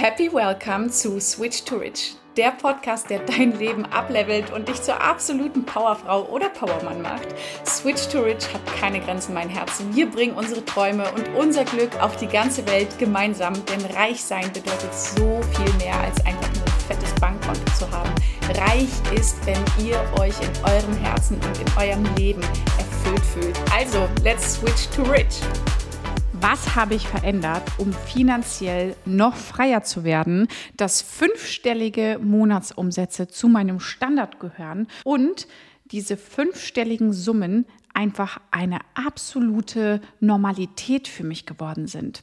Happy Welcome zu Switch to Rich, der Podcast, der dein Leben ablevelt und dich zur absoluten Powerfrau oder Powermann macht. Switch to Rich hat keine Grenzen, mein Herz. Wir bringen unsere Träume und unser Glück auf die ganze Welt gemeinsam, denn reich sein bedeutet so viel mehr als einfach nur ein fettes Bankkonto zu haben. Reich ist, wenn ihr euch in eurem Herzen und in eurem Leben erfüllt fühlt. Also, let's switch to rich. Was habe ich verändert, um finanziell noch freier zu werden, dass fünfstellige Monatsumsätze zu meinem Standard gehören und diese fünfstelligen Summen einfach eine absolute Normalität für mich geworden sind.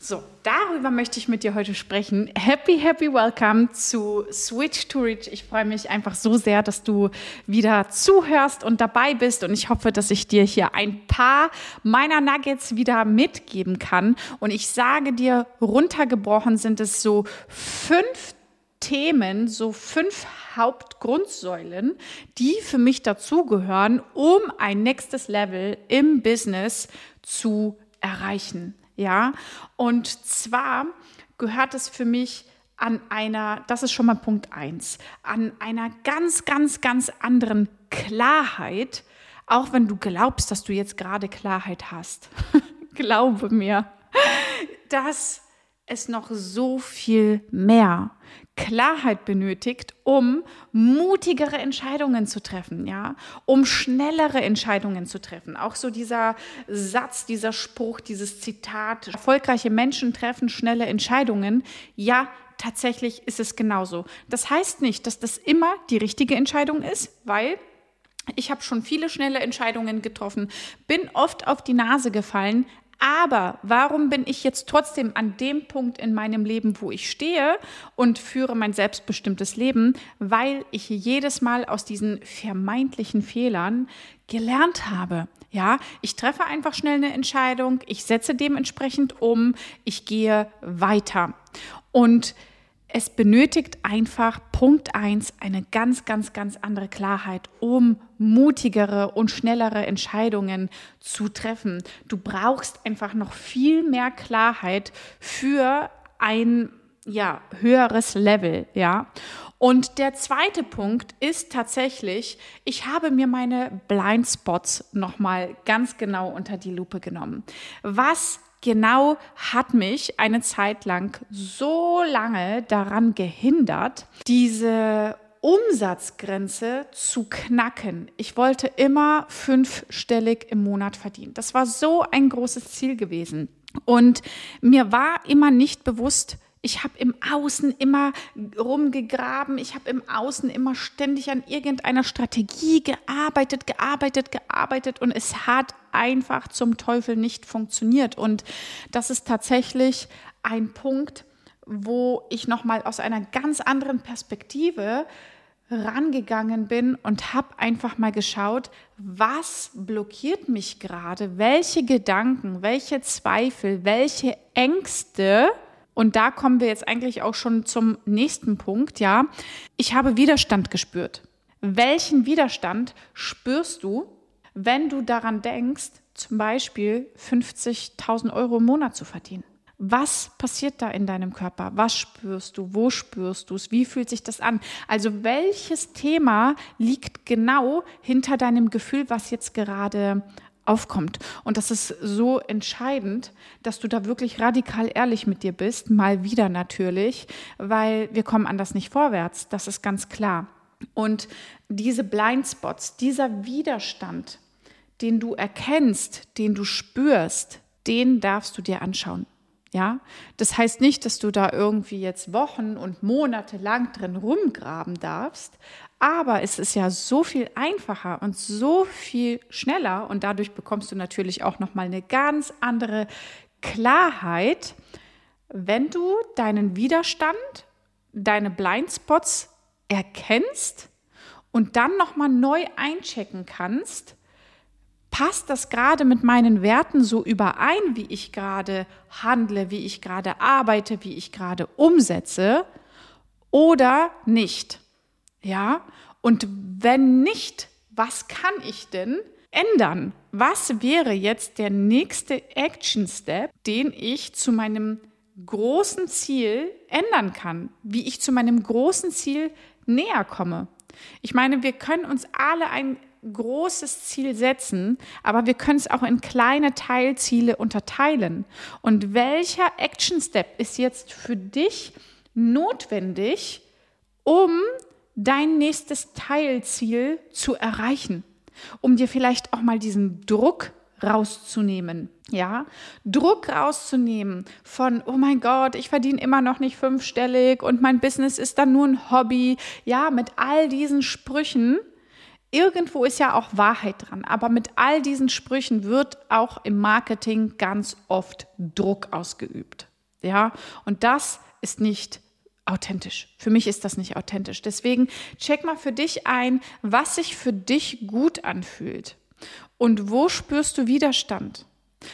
So, darüber möchte ich mit dir heute sprechen. Happy, happy welcome zu Switch to Reach. Ich freue mich einfach so sehr, dass du wieder zuhörst und dabei bist und ich hoffe, dass ich dir hier ein paar meiner Nuggets wieder mitgeben kann. Und ich sage dir, runtergebrochen sind es so fünf Themen, so fünf Hauptgrundsäulen, die für mich dazugehören, um ein nächstes Level im Business zu erreichen. Ja, und zwar gehört es für mich an einer, das ist schon mal Punkt eins, an einer ganz, ganz, ganz anderen Klarheit, auch wenn du glaubst, dass du jetzt gerade Klarheit hast. Glaube mir, dass es noch so viel mehr Klarheit benötigt, um mutigere Entscheidungen zu treffen, ja, um schnellere Entscheidungen zu treffen. Auch so dieser Satz, dieser Spruch, dieses Zitat, erfolgreiche Menschen treffen schnelle Entscheidungen. Ja, tatsächlich ist es genauso. Das heißt nicht, dass das immer die richtige Entscheidung ist, weil ich habe schon viele schnelle Entscheidungen getroffen, bin oft auf die Nase gefallen, aber warum bin ich jetzt trotzdem an dem Punkt in meinem Leben, wo ich stehe und führe mein selbstbestimmtes Leben? Weil ich jedes Mal aus diesen vermeintlichen Fehlern gelernt habe. Ja, ich treffe einfach schnell eine Entscheidung, ich setze dementsprechend um, ich gehe weiter. Und es benötigt einfach Punkt 1 eine ganz, ganz, ganz andere Klarheit, um mutigere und schnellere Entscheidungen zu treffen. Du brauchst einfach noch viel mehr Klarheit für ein ja, höheres Level, ja. Und der zweite Punkt ist tatsächlich, ich habe mir meine Blindspots nochmal ganz genau unter die Lupe genommen. Was genau hat mich eine Zeit lang so lange daran gehindert, diese Umsatzgrenze zu knacken. Ich wollte immer fünfstellig im Monat verdienen. Das war so ein großes Ziel gewesen. Und mir war immer nicht bewusst, ich habe im Außen immer rumgegraben, ich habe im Außen immer ständig an irgendeiner Strategie gearbeitet, gearbeitet, gearbeitet. Und es hat einfach zum Teufel nicht funktioniert. Und das ist tatsächlich ein Punkt, wo ich nochmal aus einer ganz anderen Perspektive rangegangen bin und habe einfach mal geschaut, was blockiert mich gerade, welche Gedanken, welche Zweifel, welche Ängste und da kommen wir jetzt eigentlich auch schon zum nächsten Punkt, ja. Ich habe Widerstand gespürt. Welchen Widerstand spürst du, wenn du daran denkst, zum Beispiel 50.000 Euro im Monat zu verdienen? Was passiert da in deinem Körper? Was spürst du? Wo spürst du es? Wie fühlt sich das an? Also welches Thema liegt genau hinter deinem Gefühl, was jetzt gerade aufkommt. Und das ist so entscheidend, dass du da wirklich radikal ehrlich mit dir bist, mal wieder natürlich, weil wir kommen anders nicht vorwärts, das ist ganz klar. Und diese Blindspots, dieser Widerstand, den du erkennst, den du spürst, den darfst du dir anschauen. Ja, das heißt nicht, dass du da irgendwie jetzt Wochen und Monate lang drin rumgraben darfst, aber es ist ja so viel einfacher und so viel schneller und dadurch bekommst du natürlich auch noch mal eine ganz andere Klarheit, wenn du deinen Widerstand, deine Blindspots erkennst und dann noch mal neu einchecken kannst passt das gerade mit meinen Werten so überein, wie ich gerade handle, wie ich gerade arbeite, wie ich gerade umsetze oder nicht? Ja? Und wenn nicht, was kann ich denn ändern? Was wäre jetzt der nächste Action Step, den ich zu meinem großen Ziel ändern kann, wie ich zu meinem großen Ziel näher komme. Ich meine, wir können uns alle ein großes Ziel setzen, aber wir können es auch in kleine Teilziele unterteilen. Und welcher Action Step ist jetzt für dich notwendig, um dein nächstes Teilziel zu erreichen? Um dir vielleicht auch mal diesen Druck rauszunehmen. Ja, Druck rauszunehmen von, oh mein Gott, ich verdiene immer noch nicht fünfstellig und mein Business ist dann nur ein Hobby. Ja, mit all diesen Sprüchen. Irgendwo ist ja auch Wahrheit dran, aber mit all diesen Sprüchen wird auch im Marketing ganz oft Druck ausgeübt. Ja, und das ist nicht authentisch. Für mich ist das nicht authentisch. Deswegen check mal für dich ein, was sich für dich gut anfühlt. Und wo spürst du Widerstand?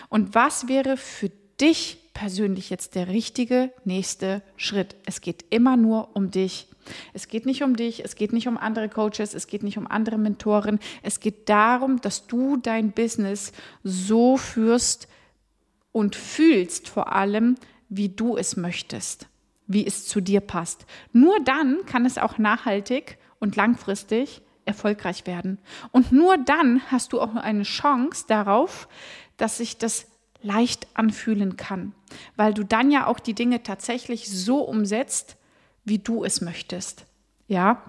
Und was wäre für dich persönlich jetzt der richtige nächste Schritt? Es geht immer nur um dich. Es geht nicht um dich, es geht nicht um andere Coaches, es geht nicht um andere Mentoren. Es geht darum, dass du dein Business so führst und fühlst vor allem, wie du es möchtest, wie es zu dir passt. Nur dann kann es auch nachhaltig und langfristig erfolgreich werden. Und nur dann hast du auch eine Chance darauf, dass sich das leicht anfühlen kann, weil du dann ja auch die Dinge tatsächlich so umsetzt, wie du es möchtest. Ja,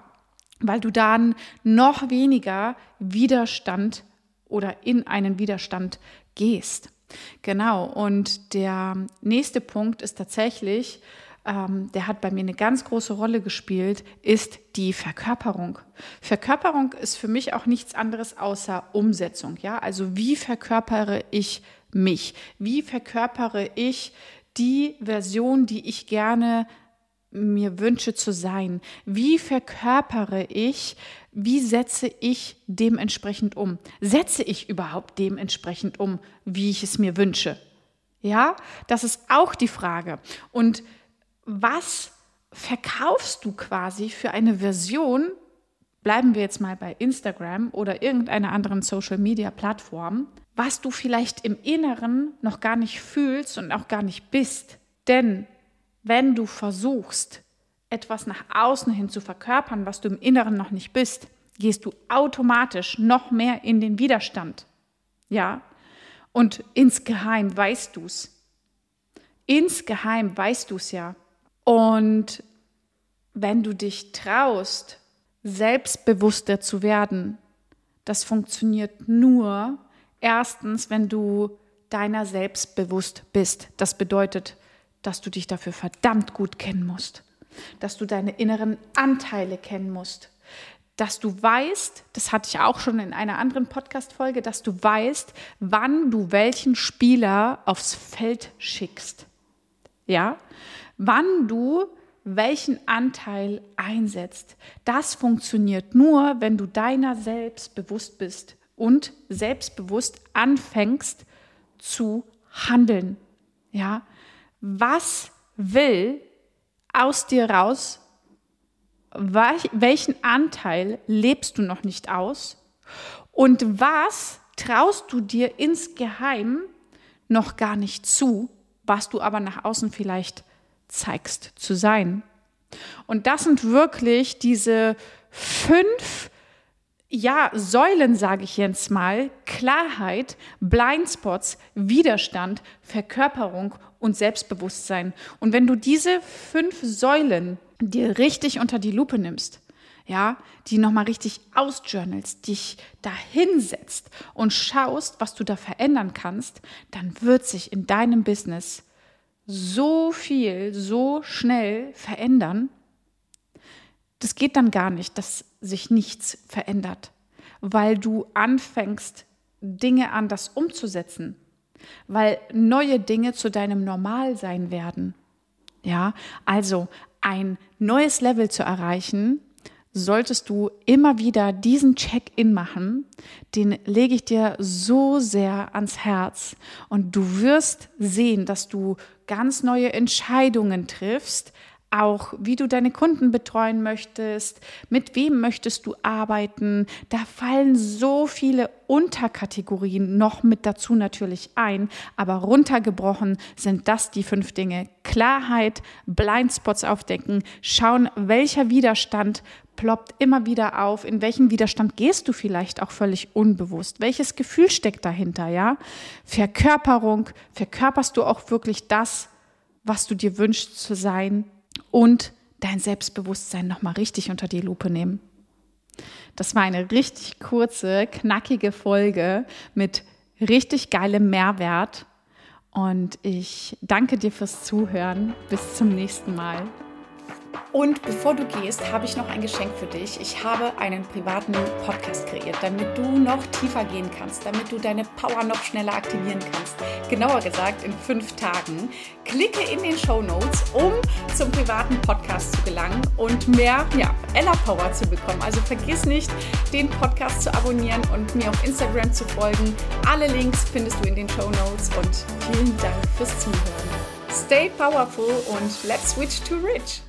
weil du dann noch weniger Widerstand oder in einen Widerstand gehst. Genau. Und der nächste Punkt ist tatsächlich, ähm, der hat bei mir eine ganz große Rolle gespielt, ist die Verkörperung. Verkörperung ist für mich auch nichts anderes außer Umsetzung. Ja, also wie verkörpere ich mich? Wie verkörpere ich die Version, die ich gerne mir wünsche zu sein? Wie verkörpere ich, wie setze ich dementsprechend um? Setze ich überhaupt dementsprechend um, wie ich es mir wünsche? Ja, das ist auch die Frage. Und was verkaufst du quasi für eine Version, bleiben wir jetzt mal bei Instagram oder irgendeiner anderen Social-Media-Plattform, was du vielleicht im Inneren noch gar nicht fühlst und auch gar nicht bist. Denn wenn du versuchst, etwas nach außen hin zu verkörpern, was du im Inneren noch nicht bist, gehst du automatisch noch mehr in den Widerstand. Ja? Und insgeheim weißt du es. Insgeheim weißt du es ja. Und wenn du dich traust, selbstbewusster zu werden, das funktioniert nur erstens, wenn du deiner selbst bewusst bist. Das bedeutet, dass du dich dafür verdammt gut kennen musst, dass du deine inneren Anteile kennen musst, dass du weißt, das hatte ich auch schon in einer anderen Podcast-Folge, dass du weißt, wann du welchen Spieler aufs Feld schickst. Ja, wann du welchen Anteil einsetzt. Das funktioniert nur, wenn du deiner selbst bewusst bist und selbstbewusst anfängst zu handeln. Ja, was will aus dir raus? Welchen Anteil lebst du noch nicht aus? Und was traust du dir insgeheim noch gar nicht zu, was du aber nach außen vielleicht zeigst zu sein. Und das sind wirklich diese fünf ja, Säulen, sage ich jetzt mal, Klarheit, Blindspots, Widerstand, Verkörperung und Selbstbewusstsein. Und wenn du diese fünf Säulen dir richtig unter die Lupe nimmst, ja, die nochmal richtig ausjournalst, dich da hinsetzt und schaust, was du da verändern kannst, dann wird sich in deinem Business so viel, so schnell verändern, das geht dann gar nicht, dass sich nichts verändert, weil du anfängst, Dinge anders umzusetzen, weil neue Dinge zu deinem Normalsein werden. Ja, also ein neues Level zu erreichen, solltest du immer wieder diesen Check-in machen, den lege ich dir so sehr ans Herz und du wirst sehen, dass du ganz neue Entscheidungen triffst, auch, wie du deine Kunden betreuen möchtest, mit wem möchtest du arbeiten. Da fallen so viele Unterkategorien noch mit dazu natürlich ein, aber runtergebrochen sind das die fünf Dinge. Klarheit, Blindspots aufdecken, schauen, welcher Widerstand ploppt immer wieder auf, in welchen Widerstand gehst du vielleicht auch völlig unbewusst, welches Gefühl steckt dahinter, ja? Verkörperung, verkörperst du auch wirklich das, was du dir wünschst zu sein, und dein Selbstbewusstsein nochmal richtig unter die Lupe nehmen. Das war eine richtig kurze, knackige Folge mit richtig geilem Mehrwert. Und ich danke dir fürs Zuhören. Bis zum nächsten Mal. Und bevor du gehst, habe ich noch ein Geschenk für dich. Ich habe einen privaten Podcast kreiert, damit du noch tiefer gehen kannst, damit du deine Power noch schneller aktivieren kannst. Genauer gesagt in fünf Tagen. Klicke in den Show Notes, um zum privaten Podcast zu gelangen und mehr ja, Ella Power zu bekommen. Also vergiss nicht, den Podcast zu abonnieren und mir auf Instagram zu folgen. Alle Links findest du in den Show Notes und vielen Dank fürs Zuhören. Stay powerful und let's switch to rich.